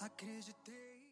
acreditei.